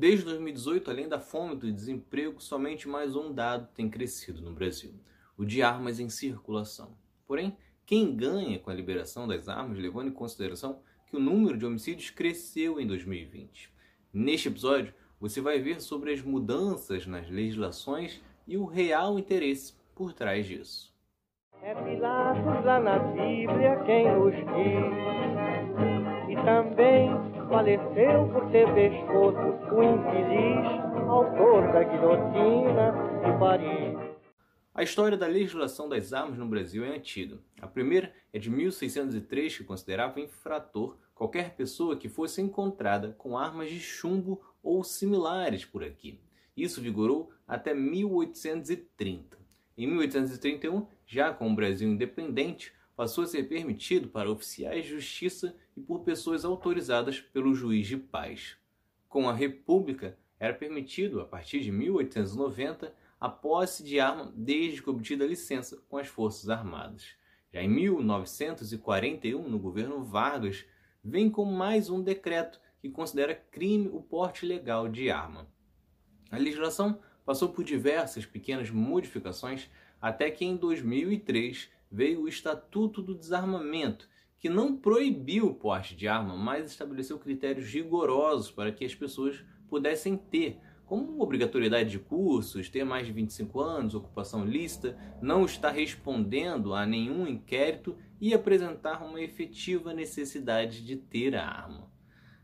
Desde 2018, além da fome e do desemprego, somente mais um dado tem crescido no Brasil: o de armas em circulação. Porém, quem ganha com a liberação das armas, levando em consideração que o número de homicídios cresceu em 2020? Neste episódio, você vai ver sobre as mudanças nas legislações e o real interesse por trás disso. É Pilatos lá na Bíblia quem nos diz, e também faleceu por ter pescoço o infeliz autor da guilhotina de Paris. A história da legislação das armas no Brasil é antiga. A primeira é de 1603, que considerava infrator qualquer pessoa que fosse encontrada com armas de chumbo ou similares por aqui. Isso vigorou até 1830. Em 1831, já com o Brasil independente, passou a ser permitido para oficiais de justiça e por pessoas autorizadas pelo juiz de paz. Com a República, era permitido, a partir de 1890, a posse de arma desde que obtida a licença com as Forças Armadas. Já em 1941, no governo Vargas, vem com mais um decreto que considera crime o porte legal de arma. A legislação passou por diversas pequenas modificações até que em 2003 veio o Estatuto do Desarmamento, que não proibiu o porte de arma, mas estabeleceu critérios rigorosos para que as pessoas pudessem ter, como obrigatoriedade de cursos, ter mais de 25 anos, ocupação lícita, não estar respondendo a nenhum inquérito e apresentar uma efetiva necessidade de ter a arma.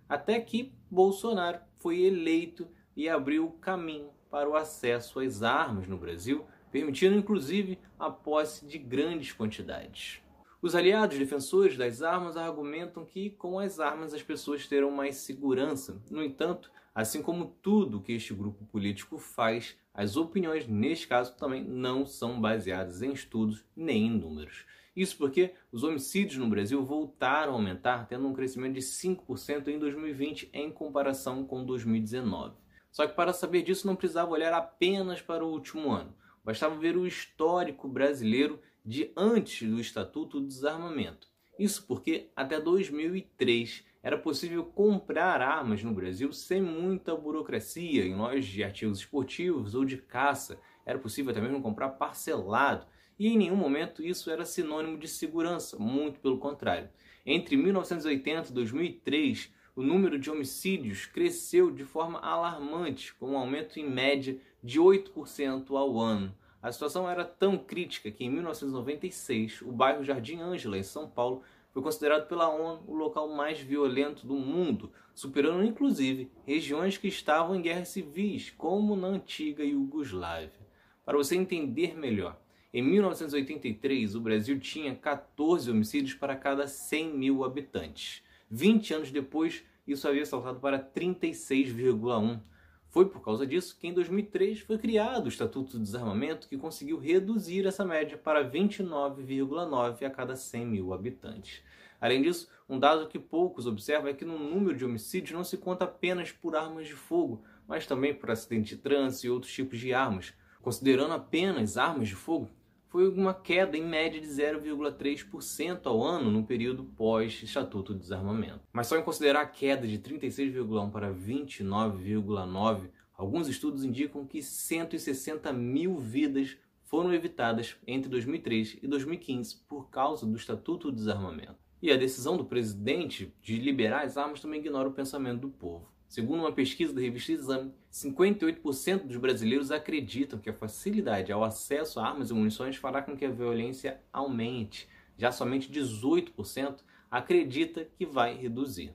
Até que Bolsonaro foi eleito e abriu o caminho para o acesso às armas no Brasil, permitindo inclusive a posse de grandes quantidades. Os aliados defensores das armas argumentam que com as armas as pessoas terão mais segurança. No entanto, assim como tudo que este grupo político faz, as opiniões neste caso também não são baseadas em estudos nem em números. Isso porque os homicídios no Brasil voltaram a aumentar, tendo um crescimento de 5% em 2020 em comparação com 2019. Só que para saber disso não precisava olhar apenas para o último ano. Bastava ver o histórico brasileiro de antes do Estatuto do Desarmamento. Isso porque até 2003 era possível comprar armas no Brasil sem muita burocracia em lojas de artigos esportivos ou de caça. Era possível até mesmo comprar parcelado e em nenhum momento isso era sinônimo de segurança, muito pelo contrário. Entre 1980 e 2003, o número de homicídios cresceu de forma alarmante, com um aumento em média de 8% ao ano. A situação era tão crítica que em 1996, o bairro Jardim Ângela, em São Paulo, foi considerado pela ONU o local mais violento do mundo, superando inclusive regiões que estavam em guerras civis, como na antiga Iugoslávia. Para você entender melhor, em 1983, o Brasil tinha 14 homicídios para cada 100 mil habitantes. 20 anos depois, isso havia saltado para 36,1. Foi por causa disso que em 2003 foi criado o Estatuto do Desarmamento, que conseguiu reduzir essa média para 29,9 a cada 100 mil habitantes. Além disso, um dado que poucos observam é que no número de homicídios não se conta apenas por armas de fogo, mas também por acidente de trânsito e outros tipos de armas. Considerando apenas armas de fogo, foi uma queda em média de 0,3% ao ano no período pós-Estatuto de Desarmamento. Mas só em considerar a queda de 36,1% para 29,9%, alguns estudos indicam que 160 mil vidas foram evitadas entre 2003 e 2015 por causa do Estatuto de Desarmamento. E a decisão do presidente de liberar as armas também ignora o pensamento do povo. Segundo uma pesquisa da revista Exame, 58% dos brasileiros acreditam que a facilidade ao acesso a armas e munições fará com que a violência aumente. Já somente 18% acredita que vai reduzir.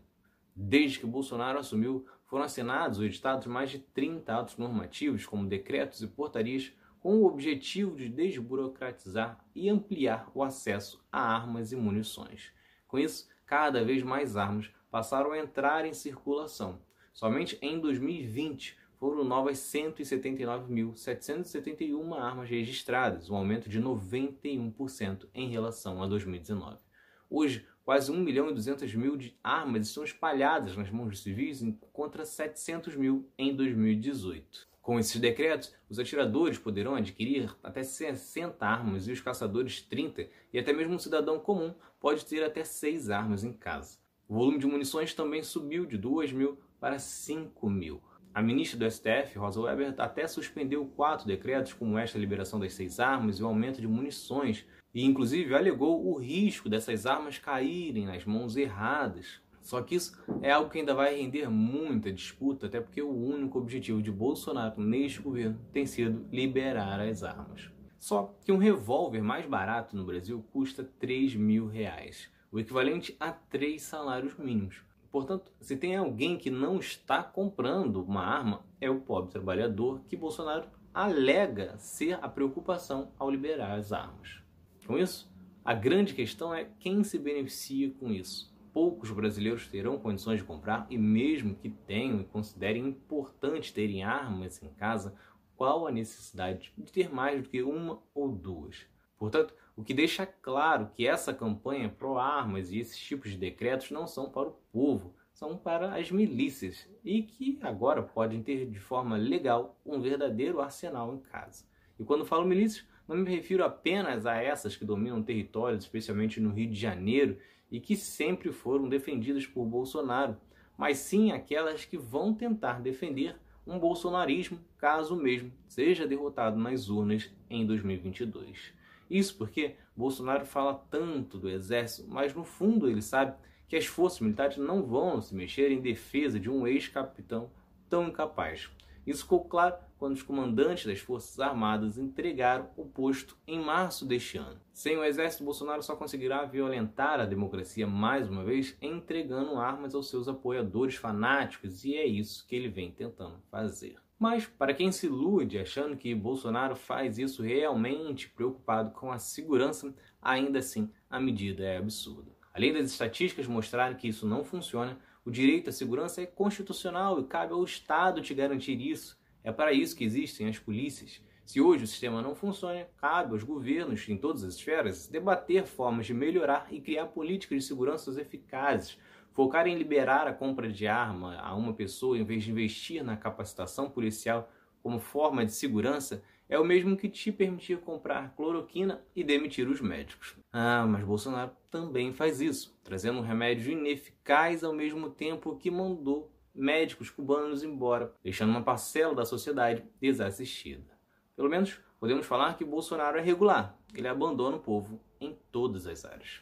Desde que Bolsonaro assumiu, foram assinados ou editados mais de 30 atos normativos, como decretos e portarias, com o objetivo de desburocratizar e ampliar o acesso a armas e munições. Com isso, cada vez mais armas passaram a entrar em circulação, Somente em 2020 foram novas 179.771 armas registradas, um aumento de 91% em relação a 2019. Hoje, quase 1 milhão e 200 mil de armas estão espalhadas nas mãos dos civis, contra 700 mil em 2018. Com esses decretos, os atiradores poderão adquirir até 60 armas e os caçadores 30, e até mesmo um cidadão comum pode ter até 6 armas em casa. O volume de munições também subiu de 2 mil para 5 mil. A ministra do STF, Rosa Weber, até suspendeu quatro decretos, como esta liberação das seis armas e o aumento de munições, e inclusive alegou o risco dessas armas caírem nas mãos erradas. Só que isso é algo que ainda vai render muita disputa, até porque o único objetivo de Bolsonaro neste governo tem sido liberar as armas. Só que um revólver mais barato no Brasil custa 3 mil reais, o equivalente a três salários mínimos. Portanto, se tem alguém que não está comprando uma arma, é o pobre trabalhador que Bolsonaro alega ser a preocupação ao liberar as armas. Com isso, a grande questão é quem se beneficia com isso poucos brasileiros terão condições de comprar e mesmo que tenham e considerem importante terem armas em casa, qual a necessidade de ter mais do que uma ou duas? Portanto, o que deixa claro que essa campanha pró-armas e esses tipos de decretos não são para o povo, são para as milícias e que agora podem ter de forma legal um verdadeiro arsenal em casa. E quando falo milícias, não me refiro apenas a essas que dominam territórios, especialmente no Rio de Janeiro, e que sempre foram defendidas por Bolsonaro, mas sim aquelas que vão tentar defender um bolsonarismo caso mesmo seja derrotado nas urnas em 2022. Isso porque Bolsonaro fala tanto do exército, mas no fundo ele sabe que as forças militares não vão se mexer em defesa de um ex-capitão tão incapaz. Isso ficou claro quando os comandantes das Forças Armadas entregaram o posto em março deste ano. Sem o exército, Bolsonaro só conseguirá violentar a democracia mais uma vez entregando armas aos seus apoiadores fanáticos, e é isso que ele vem tentando fazer. Mas, para quem se ilude achando que Bolsonaro faz isso realmente preocupado com a segurança, ainda assim a medida é absurda. Além das estatísticas mostrarem que isso não funciona, o direito à segurança é constitucional e cabe ao Estado te garantir isso. É para isso que existem as polícias. Se hoje o sistema não funciona, cabe aos governos, em todas as esferas, debater formas de melhorar e criar políticas de segurança eficazes. Focar em liberar a compra de arma a uma pessoa em vez de investir na capacitação policial como forma de segurança é o mesmo que te permitir comprar cloroquina e demitir os médicos. Ah, mas Bolsonaro também faz isso, trazendo um remédio ineficaz ao mesmo tempo que mandou médicos cubanos embora, deixando uma parcela da sociedade desassistida. Pelo menos podemos falar que Bolsonaro é regular, ele abandona o povo em todas as áreas.